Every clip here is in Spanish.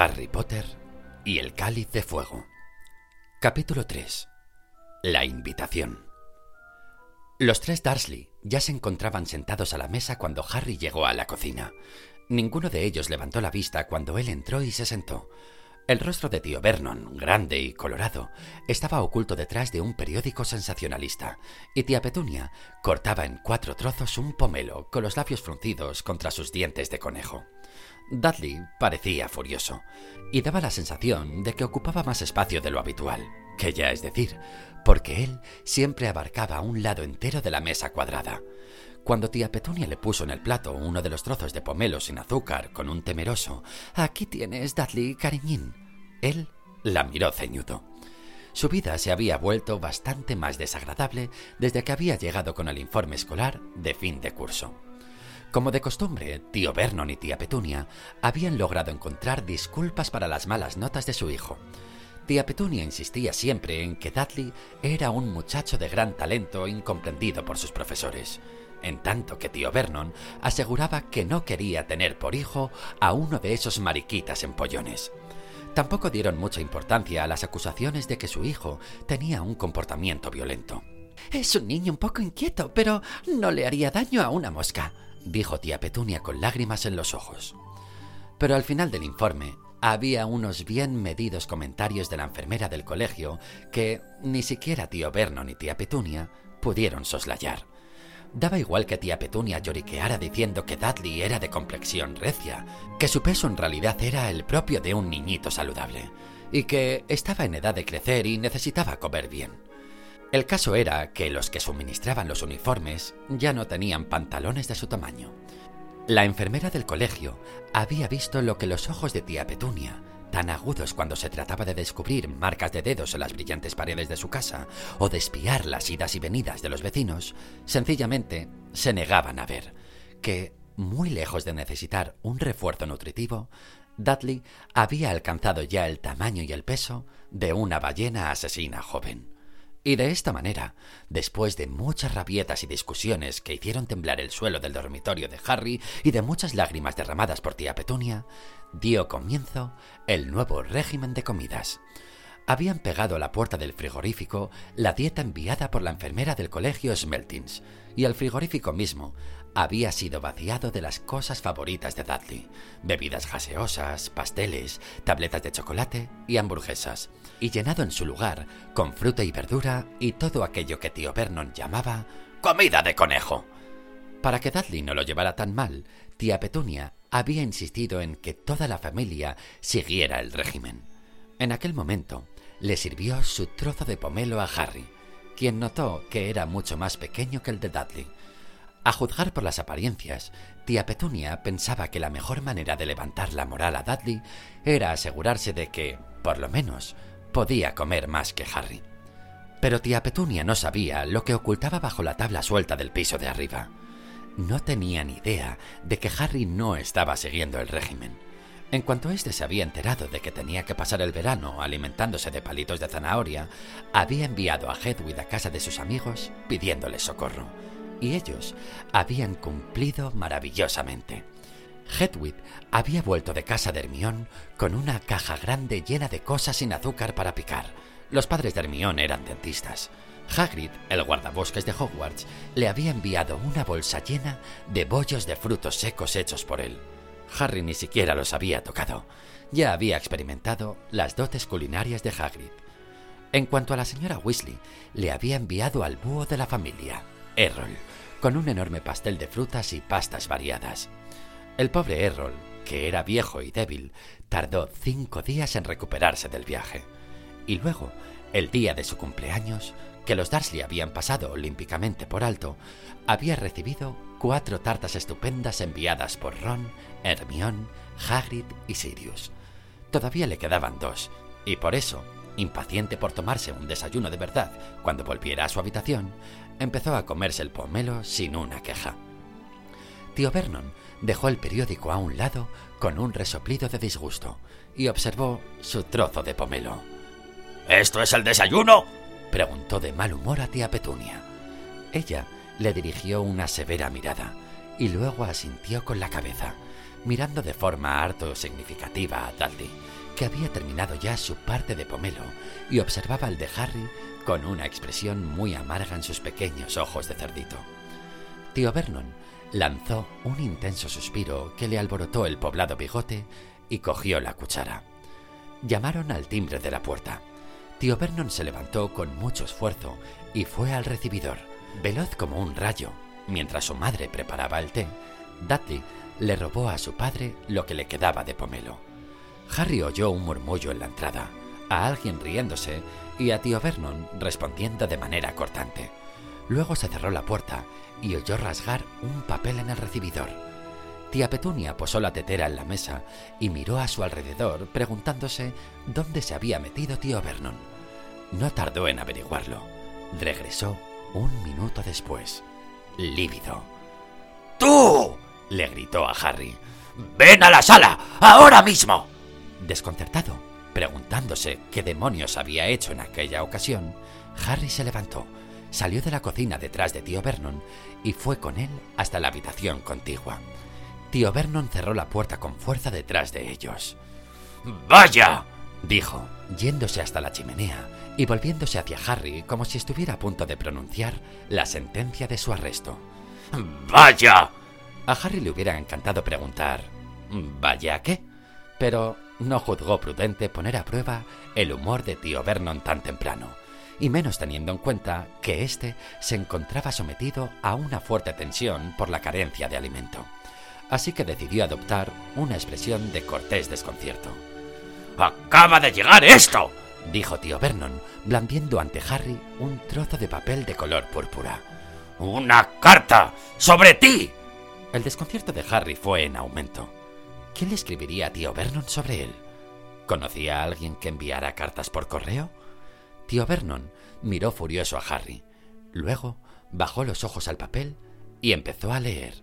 Harry Potter y el Cáliz de Fuego. Capítulo 3. La invitación. Los tres Dursley ya se encontraban sentados a la mesa cuando Harry llegó a la cocina. Ninguno de ellos levantó la vista cuando él entró y se sentó. El rostro de tío Vernon, grande y colorado, estaba oculto detrás de un periódico sensacionalista, y tía Petunia cortaba en cuatro trozos un pomelo con los labios fruncidos contra sus dientes de conejo. Dudley parecía furioso, y daba la sensación de que ocupaba más espacio de lo habitual, que ya es decir, porque él siempre abarcaba un lado entero de la mesa cuadrada. Cuando tía Petunia le puso en el plato uno de los trozos de pomelo sin azúcar con un temeroso Aquí tienes, Dudley, cariñín, él la miró ceñudo. Su vida se había vuelto bastante más desagradable desde que había llegado con el informe escolar de fin de curso. Como de costumbre, tío Vernon y tía Petunia habían logrado encontrar disculpas para las malas notas de su hijo. Tía Petunia insistía siempre en que Dudley era un muchacho de gran talento incomprendido por sus profesores, en tanto que tío Vernon aseguraba que no quería tener por hijo a uno de esos mariquitas empollones. Tampoco dieron mucha importancia a las acusaciones de que su hijo tenía un comportamiento violento. Es un niño un poco inquieto, pero no le haría daño a una mosca, dijo tía Petunia con lágrimas en los ojos. Pero al final del informe había unos bien medidos comentarios de la enfermera del colegio que ni siquiera tío Vernon ni tía Petunia pudieron soslayar. Daba igual que tía Petunia lloriqueara diciendo que Dudley era de complexión recia, que su peso en realidad era el propio de un niñito saludable, y que estaba en edad de crecer y necesitaba comer bien. El caso era que los que suministraban los uniformes ya no tenían pantalones de su tamaño. La enfermera del colegio había visto lo que los ojos de tía Petunia, tan agudos cuando se trataba de descubrir marcas de dedos en las brillantes paredes de su casa o de espiar las idas y venidas de los vecinos, sencillamente se negaban a ver que, muy lejos de necesitar un refuerzo nutritivo, Dudley había alcanzado ya el tamaño y el peso de una ballena asesina joven. Y de esta manera, después de muchas rabietas y discusiones que hicieron temblar el suelo del dormitorio de Harry y de muchas lágrimas derramadas por tía Petunia, dio comienzo el nuevo régimen de comidas. Habían pegado a la puerta del frigorífico la dieta enviada por la enfermera del colegio Smeltins, y el frigorífico mismo había sido vaciado de las cosas favoritas de Dudley, bebidas gaseosas, pasteles, tabletas de chocolate y hamburguesas, y llenado en su lugar con fruta y verdura y todo aquello que tío Vernon llamaba comida de conejo. Para que Dudley no lo llevara tan mal, tía Petunia había insistido en que toda la familia siguiera el régimen. En aquel momento, le sirvió su trozo de pomelo a Harry, quien notó que era mucho más pequeño que el de Dudley. A juzgar por las apariencias, tía Petunia pensaba que la mejor manera de levantar la moral a Dudley era asegurarse de que, por lo menos, podía comer más que Harry. Pero tía Petunia no sabía lo que ocultaba bajo la tabla suelta del piso de arriba. No tenía ni idea de que Harry no estaba siguiendo el régimen. En cuanto éste se había enterado de que tenía que pasar el verano alimentándose de palitos de zanahoria, había enviado a Hedwig a casa de sus amigos pidiéndole socorro. Y ellos habían cumplido maravillosamente. Hedwig había vuelto de casa de Hermión con una caja grande llena de cosas sin azúcar para picar. Los padres de Hermión eran dentistas. Hagrid, el guardabosques de Hogwarts, le había enviado una bolsa llena de bollos de frutos secos hechos por él. Harry ni siquiera los había tocado. Ya había experimentado las dotes culinarias de Hagrid. En cuanto a la señora Weasley, le había enviado al búho de la familia, Errol, con un enorme pastel de frutas y pastas variadas. El pobre Errol, que era viejo y débil, tardó cinco días en recuperarse del viaje. Y luego, el día de su cumpleaños, que los Dursley habían pasado olímpicamente por alto, había recibido cuatro tartas estupendas enviadas por Ron, Hermione, Hagrid y Sirius. Todavía le quedaban dos, y por eso, impaciente por tomarse un desayuno de verdad cuando volviera a su habitación, empezó a comerse el pomelo sin una queja. Tío Vernon dejó el periódico a un lado con un resoplido de disgusto y observó su trozo de pomelo. ¿Esto es el desayuno? preguntó de mal humor a tía Petunia. Ella le dirigió una severa mirada y luego asintió con la cabeza, mirando de forma harto significativa a Dudley, que había terminado ya su parte de pomelo y observaba el de Harry con una expresión muy amarga en sus pequeños ojos de cerdito. Tío Vernon lanzó un intenso suspiro que le alborotó el poblado bigote y cogió la cuchara. Llamaron al timbre de la puerta. Tío Vernon se levantó con mucho esfuerzo y fue al recibidor. Veloz como un rayo, mientras su madre preparaba el té, Dudley le robó a su padre lo que le quedaba de pomelo. Harry oyó un murmullo en la entrada, a alguien riéndose y a tío Vernon respondiendo de manera cortante. Luego se cerró la puerta y oyó rasgar un papel en el recibidor. Tía Petunia posó la tetera en la mesa y miró a su alrededor preguntándose dónde se había metido tío Vernon. No tardó en averiguarlo. Regresó un minuto después, lívido. ¡Tú! le gritó a Harry. ¡Ven a la sala! ¡Ahora mismo! Desconcertado, preguntándose qué demonios había hecho en aquella ocasión, Harry se levantó, salió de la cocina detrás de tío Vernon y fue con él hasta la habitación contigua. Tío Vernon cerró la puerta con fuerza detrás de ellos. ¡Vaya! dijo, yéndose hasta la chimenea y volviéndose hacia Harry como si estuviera a punto de pronunciar la sentencia de su arresto. ¡Vaya! A Harry le hubiera encantado preguntar ¿Vaya qué? Pero no juzgó prudente poner a prueba el humor de tío Vernon tan temprano, y menos teniendo en cuenta que éste se encontraba sometido a una fuerte tensión por la carencia de alimento. Así que decidió adoptar una expresión de cortés desconcierto. ¡Acaba de llegar esto! dijo tío Vernon, blandiendo ante Harry un trozo de papel de color púrpura. ¡Una carta! ¡Sobre ti! El desconcierto de Harry fue en aumento. ¿Quién le escribiría a tío Vernon sobre él? ¿Conocía a alguien que enviara cartas por correo? Tío Vernon miró furioso a Harry. Luego bajó los ojos al papel y empezó a leer.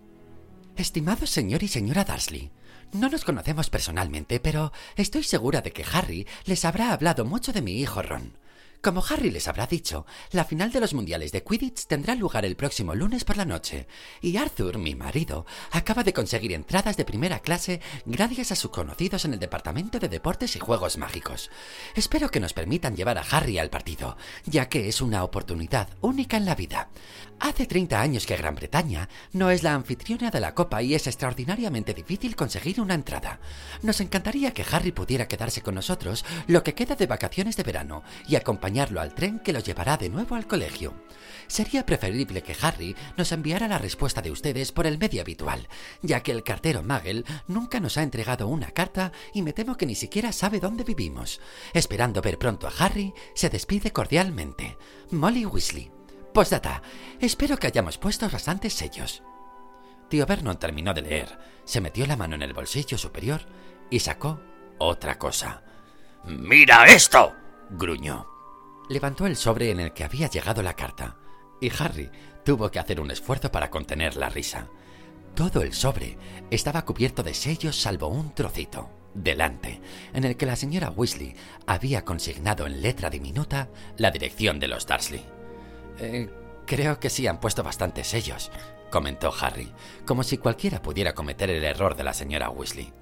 Estimado señor y señora Dursley, no nos conocemos personalmente, pero estoy segura de que Harry les habrá hablado mucho de mi hijo Ron. Como Harry les habrá dicho, la final de los mundiales de Quidditch tendrá lugar el próximo lunes por la noche, y Arthur, mi marido, acaba de conseguir entradas de primera clase gracias a sus conocidos en el Departamento de Deportes y Juegos Mágicos. Espero que nos permitan llevar a Harry al partido, ya que es una oportunidad única en la vida. Hace 30 años que Gran Bretaña no es la anfitriona de la Copa y es extraordinariamente difícil conseguir una entrada. Nos encantaría que Harry pudiera quedarse con nosotros lo que queda de vacaciones de verano y acompañarlo al tren que lo llevará de nuevo al colegio. Sería preferible que Harry nos enviara la respuesta de ustedes por el medio habitual, ya que el cartero Magel nunca nos ha entregado una carta y me temo que ni siquiera sabe dónde vivimos. Esperando ver pronto a Harry, se despide cordialmente. Molly Weasley. Postdata. Espero que hayamos puesto bastantes sellos. Tío Vernon terminó de leer, se metió la mano en el bolsillo superior y sacó otra cosa. ¡Mira esto! gruñó. Levantó el sobre en el que había llegado la carta, y Harry tuvo que hacer un esfuerzo para contener la risa. Todo el sobre estaba cubierto de sellos salvo un trocito, delante, en el que la señora Weasley había consignado en letra diminuta la dirección de los Dursley. Eh, creo que sí han puesto bastantes sellos, comentó Harry, como si cualquiera pudiera cometer el error de la señora Weasley.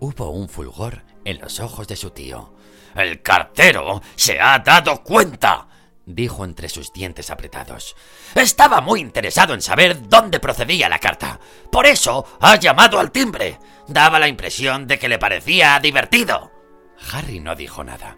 Hubo un fulgor en los ojos de su tío. El cartero se ha dado cuenta, dijo entre sus dientes apretados. Estaba muy interesado en saber dónde procedía la carta. Por eso ha llamado al timbre. Daba la impresión de que le parecía divertido. Harry no dijo nada.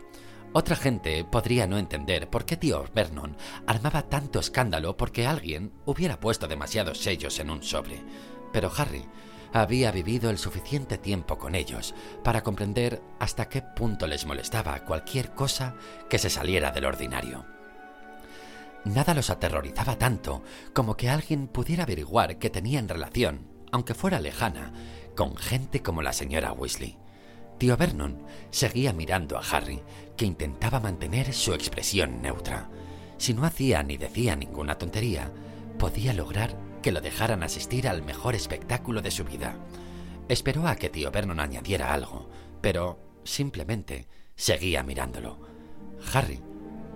Otra gente podría no entender por qué tío Vernon armaba tanto escándalo porque alguien hubiera puesto demasiados sellos en un sobre. Pero Harry había vivido el suficiente tiempo con ellos para comprender hasta qué punto les molestaba cualquier cosa que se saliera del ordinario. Nada los aterrorizaba tanto como que alguien pudiera averiguar que tenían relación, aunque fuera lejana, con gente como la señora Weasley. Tío Vernon seguía mirando a Harry, que intentaba mantener su expresión neutra. Si no hacía ni decía ninguna tontería, podía lograr que lo dejaran asistir al mejor espectáculo de su vida. Esperó a que tío Vernon añadiera algo, pero simplemente seguía mirándolo. Harry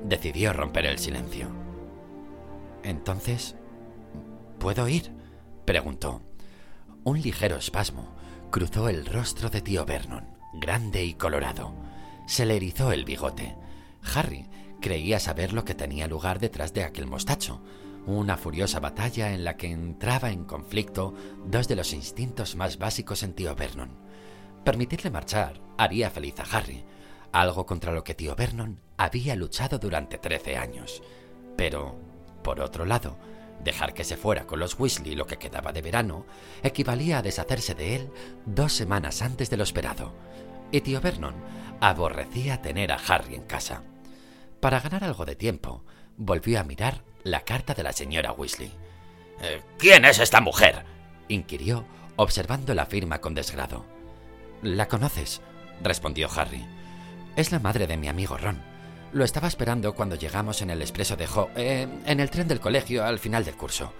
decidió romper el silencio. Entonces, ¿puedo ir? preguntó. Un ligero espasmo cruzó el rostro de tío Vernon grande y colorado. se le erizó el bigote. Harry creía saber lo que tenía lugar detrás de aquel mostacho, una furiosa batalla en la que entraba en conflicto dos de los instintos más básicos en tío Vernon. Permitirle marchar haría feliz a Harry, algo contra lo que tío Vernon había luchado durante trece años. Pero, por otro lado, dejar que se fuera con los Weasley lo que quedaba de verano equivalía a deshacerse de él dos semanas antes de lo esperado, y tío Vernon aborrecía tener a Harry en casa. Para ganar algo de tiempo, volvió a mirar la carta de la señora Weasley. Eh, ¿Quién es esta mujer? inquirió, observando la firma con desgrado. ¿La conoces? respondió Harry. Es la madre de mi amigo Ron. Lo estaba esperando cuando llegamos en el expreso de Ho eh, en el tren del colegio al final del curso.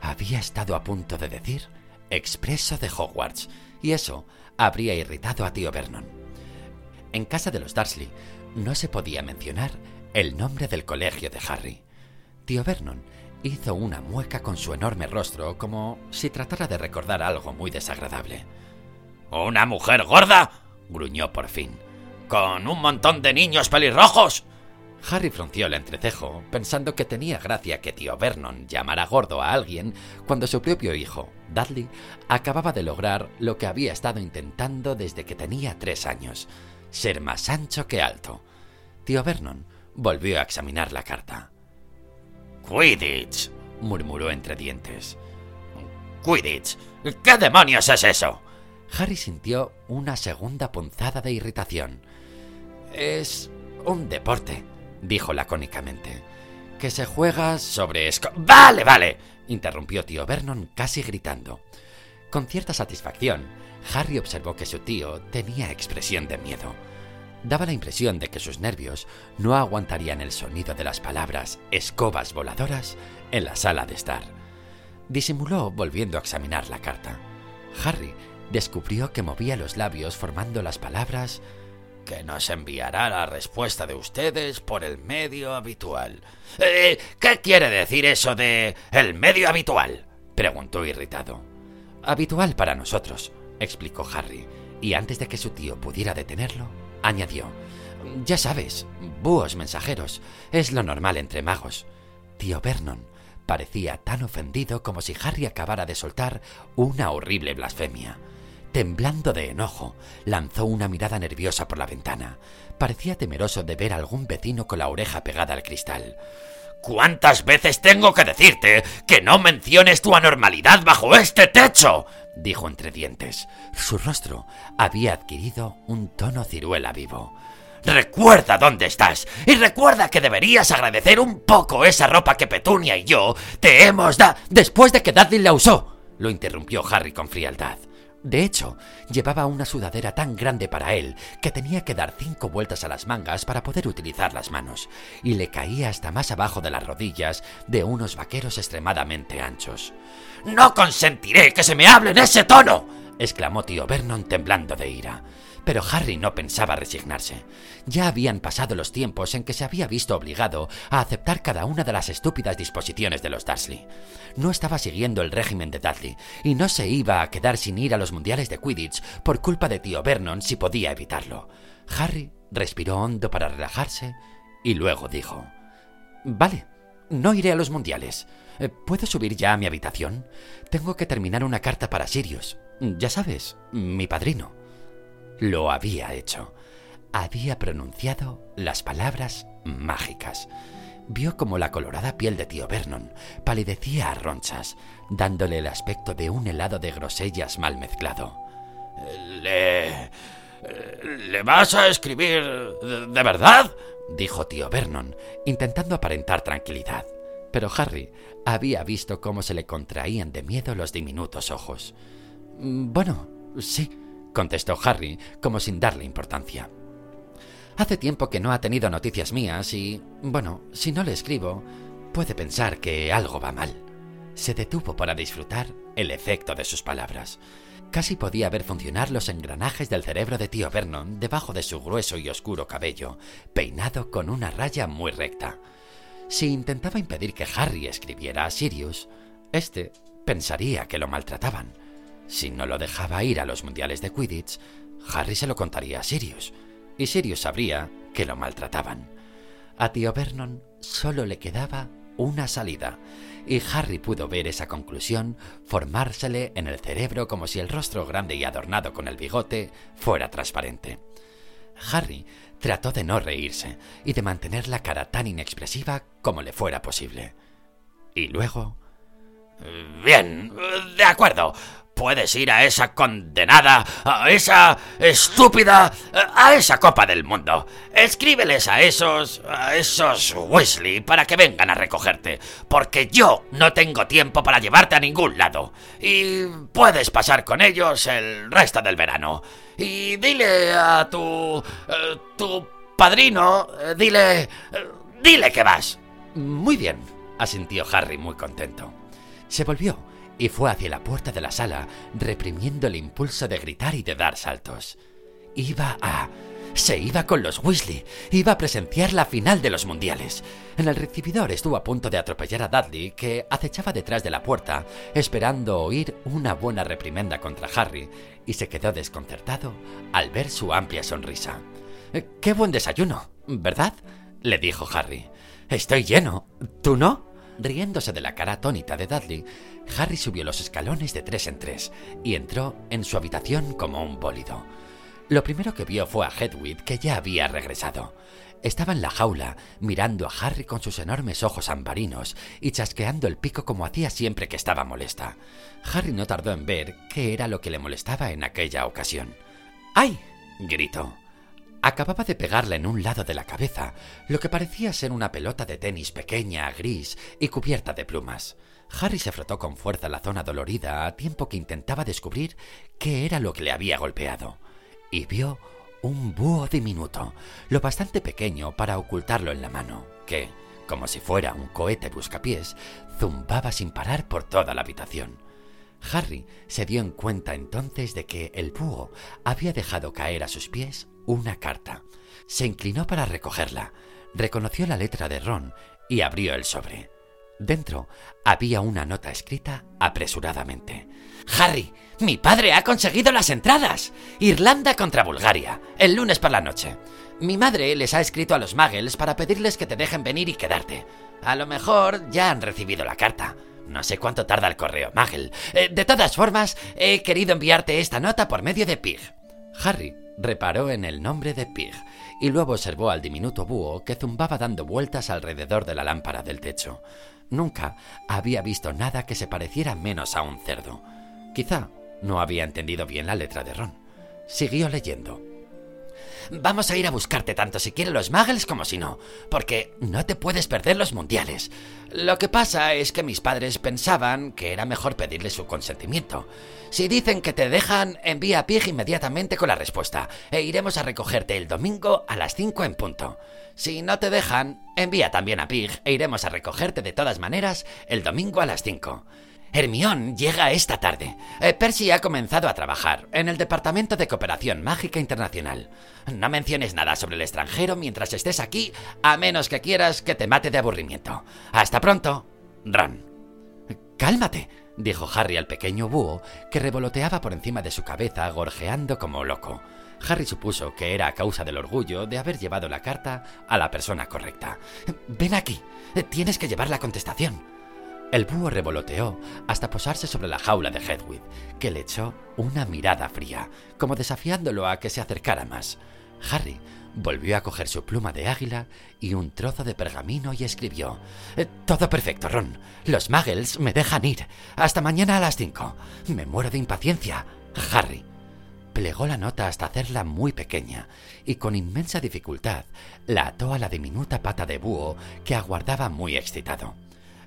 Había estado a punto de decir expreso de Hogwarts, y eso habría irritado a tío Vernon. En casa de los Dursley no se podía mencionar el nombre del colegio de Harry. Tío Vernon hizo una mueca con su enorme rostro como si tratara de recordar algo muy desagradable. ¿Una mujer gorda? gruñó por fin. ¿Con un montón de niños pelirrojos? Harry frunció el entrecejo, pensando que tenía gracia que tío Vernon llamara gordo a alguien cuando su propio hijo, Dudley, acababa de lograr lo que había estado intentando desde que tenía tres años, ser más ancho que alto. Tío Vernon volvió a examinar la carta. Quidditch, murmuró entre dientes. Quidditch, ¿qué demonios es eso? Harry sintió una segunda punzada de irritación. Es un deporte, dijo lacónicamente, que se juega sobre esco... Vale, vale, interrumpió tío Vernon casi gritando. Con cierta satisfacción, Harry observó que su tío tenía expresión de miedo. Daba la impresión de que sus nervios no aguantarían el sonido de las palabras escobas voladoras en la sala de estar. Disimuló volviendo a examinar la carta. Harry descubrió que movía los labios formando las palabras que nos enviará la respuesta de ustedes por el medio habitual. Eh, ¿Qué quiere decir eso de el medio habitual? preguntó irritado. Habitual para nosotros, explicó Harry, y antes de que su tío pudiera detenerlo, añadió. Ya sabes, búhos mensajeros, es lo normal entre magos. Tío Vernon parecía tan ofendido como si Harry acabara de soltar una horrible blasfemia. Temblando de enojo, lanzó una mirada nerviosa por la ventana. Parecía temeroso de ver a algún vecino con la oreja pegada al cristal. ¿Cuántas veces tengo que decirte que no menciones tu anormalidad bajo este techo? dijo entre dientes. Su rostro había adquirido un tono ciruela vivo. Recuerda dónde estás y recuerda que deberías agradecer un poco esa ropa que Petunia y yo te hemos dado después de que Dudley la usó, lo interrumpió Harry con frialdad. De hecho, llevaba una sudadera tan grande para él que tenía que dar cinco vueltas a las mangas para poder utilizar las manos, y le caía hasta más abajo de las rodillas de unos vaqueros extremadamente anchos. No consentiré que se me hable en ese tono, exclamó tío Vernon temblando de ira. Pero Harry no pensaba resignarse. Ya habían pasado los tiempos en que se había visto obligado a aceptar cada una de las estúpidas disposiciones de los Dursley. No estaba siguiendo el régimen de Dudley y no se iba a quedar sin ir a los mundiales de Quidditch por culpa de tío Vernon si podía evitarlo. Harry respiró hondo para relajarse y luego dijo: Vale, no iré a los mundiales. Eh, ¿Puedo subir ya a mi habitación? Tengo que terminar una carta para Sirius. Ya sabes, mi padrino. Lo había hecho. Había pronunciado las palabras mágicas. Vio como la colorada piel de tío Vernon palidecía a ronchas, dándole el aspecto de un helado de grosellas mal mezclado. ¿Le. ¿Le vas a escribir de verdad? dijo tío Vernon, intentando aparentar tranquilidad. Pero Harry había visto cómo se le contraían de miedo los diminutos ojos. Bueno, sí, contestó Harry, como sin darle importancia. Hace tiempo que no ha tenido noticias mías y, bueno, si no le escribo, puede pensar que algo va mal. Se detuvo para disfrutar el efecto de sus palabras. Casi podía ver funcionar los engranajes del cerebro de tío Vernon debajo de su grueso y oscuro cabello, peinado con una raya muy recta. Si intentaba impedir que Harry escribiera a Sirius, este pensaría que lo maltrataban si no lo dejaba ir a los mundiales de Quidditch, Harry se lo contaría a Sirius. y Sirius sabría que lo maltrataban. A tío Vernon solo le quedaba una salida, y Harry pudo ver esa conclusión formársele en el cerebro como si el rostro grande y adornado con el bigote fuera transparente. Harry trató de no reírse y de mantener la cara tan inexpresiva como le fuera posible. Y luego... Bien, de acuerdo. Puedes ir a esa condenada, a esa estúpida, a esa Copa del Mundo. Escríbeles a esos, a esos Weasley para que vengan a recogerte, porque yo no tengo tiempo para llevarte a ningún lado. Y puedes pasar con ellos el resto del verano. Y dile a tu, eh, tu padrino, eh, dile, eh, dile que vas. Muy bien, asintió Harry muy contento. Se volvió y fue hacia la puerta de la sala, reprimiendo el impulso de gritar y de dar saltos. Iba a... Se iba con los Weasley, iba a presenciar la final de los mundiales. En el recibidor estuvo a punto de atropellar a Dudley, que acechaba detrás de la puerta, esperando oír una buena reprimenda contra Harry, y se quedó desconcertado al ver su amplia sonrisa. ¡Qué buen desayuno! ¿Verdad? le dijo Harry. Estoy lleno. ¿Tú no? Riéndose de la cara atónita de Dudley, Harry subió los escalones de tres en tres y entró en su habitación como un bólido. Lo primero que vio fue a Hedwig, que ya había regresado. Estaba en la jaula, mirando a Harry con sus enormes ojos ambarinos y chasqueando el pico como hacía siempre que estaba molesta. Harry no tardó en ver qué era lo que le molestaba en aquella ocasión. ¡Ay! gritó. Acababa de pegarle en un lado de la cabeza lo que parecía ser una pelota de tenis pequeña, gris y cubierta de plumas. Harry se frotó con fuerza la zona dolorida a tiempo que intentaba descubrir qué era lo que le había golpeado. Y vio un búho diminuto, lo bastante pequeño para ocultarlo en la mano, que, como si fuera un cohete buscapiés, zumbaba sin parar por toda la habitación. Harry se dio en cuenta entonces de que el búho había dejado caer a sus pies una carta. Se inclinó para recogerla, reconoció la letra de Ron y abrió el sobre. Dentro había una nota escrita apresuradamente. Harry, mi padre ha conseguido las entradas. Irlanda contra Bulgaria, el lunes por la noche. Mi madre les ha escrito a los Muggles para pedirles que te dejen venir y quedarte. A lo mejor ya han recibido la carta. No sé cuánto tarda el correo, Muggle. Eh, de todas formas, he querido enviarte esta nota por medio de Pig. Harry reparó en el nombre de Pig y luego observó al diminuto búho que zumbaba dando vueltas alrededor de la lámpara del techo. Nunca había visto nada que se pareciera menos a un cerdo. Quizá no había entendido bien la letra de Ron. Siguió leyendo. Vamos a ir a buscarte tanto si quieren los Muggles como si no, porque no te puedes perder los mundiales. Lo que pasa es que mis padres pensaban que era mejor pedirle su consentimiento. Si dicen que te dejan, envía a Pig inmediatamente con la respuesta, e iremos a recogerte el domingo a las 5 en punto. Si no te dejan, envía también a Pig e iremos a recogerte de todas maneras el domingo a las 5. Hermión llega esta tarde. Eh, Percy ha comenzado a trabajar en el Departamento de Cooperación Mágica Internacional. No menciones nada sobre el extranjero mientras estés aquí, a menos que quieras que te mate de aburrimiento. Hasta pronto, Ron. Cálmate, dijo Harry al pequeño búho, que revoloteaba por encima de su cabeza, gorjeando como loco. Harry supuso que era a causa del orgullo de haber llevado la carta a la persona correcta. Ven aquí. Tienes que llevar la contestación. El búho revoloteó hasta posarse sobre la jaula de Hedwig, que le echó una mirada fría, como desafiándolo a que se acercara más. Harry volvió a coger su pluma de águila y un trozo de pergamino y escribió: eh, Todo perfecto, Ron. Los Muggles me dejan ir. Hasta mañana a las cinco. Me muero de impaciencia. Harry. Plegó la nota hasta hacerla muy pequeña y con inmensa dificultad la ató a la diminuta pata de búho que aguardaba muy excitado.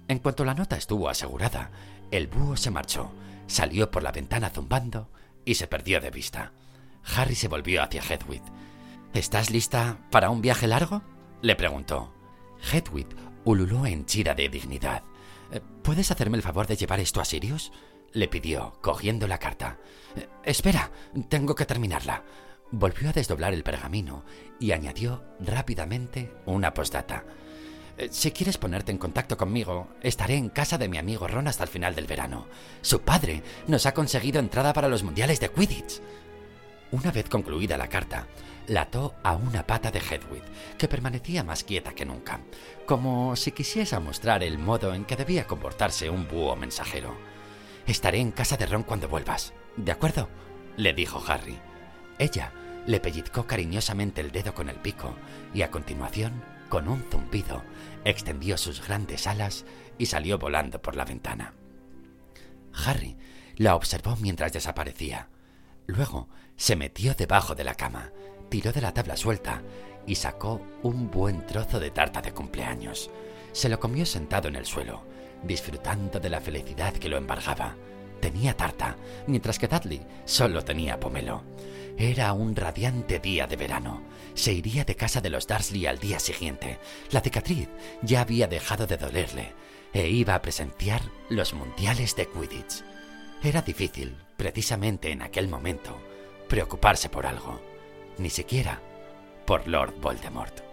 En cuanto la nota estuvo asegurada, el búho se marchó, salió por la ventana zumbando y se perdió de vista. Harry se volvió hacia Hedwig. ¿Estás lista para un viaje largo? le preguntó. Hedwig ululó henchida de dignidad. Eh, ¿Puedes hacerme el favor de llevar esto a Sirius? le pidió, cogiendo la carta. Eh, espera, tengo que terminarla. Volvió a desdoblar el pergamino y añadió rápidamente una postdata. Eh, si quieres ponerte en contacto conmigo, estaré en casa de mi amigo Ron hasta el final del verano. Su padre nos ha conseguido entrada para los mundiales de Quidditch. Una vez concluida la carta, la ató a una pata de Hedwig, que permanecía más quieta que nunca, como si quisiese mostrar el modo en que debía comportarse un búho mensajero. Estaré en casa de Ron cuando vuelvas, ¿de acuerdo? le dijo Harry. Ella le pellizcó cariñosamente el dedo con el pico y a continuación, con un zumbido, extendió sus grandes alas y salió volando por la ventana. Harry la observó mientras desaparecía. Luego se metió debajo de la cama, tiró de la tabla suelta y sacó un buen trozo de tarta de cumpleaños. Se lo comió sentado en el suelo, disfrutando de la felicidad que lo embargaba. Tenía tarta, mientras que Dudley solo tenía pomelo. Era un radiante día de verano. Se iría de casa de los Darsley al día siguiente. La cicatriz ya había dejado de dolerle e iba a presenciar los mundiales de Quidditch. Era difícil, precisamente en aquel momento, preocuparse por algo, ni siquiera por Lord Voldemort.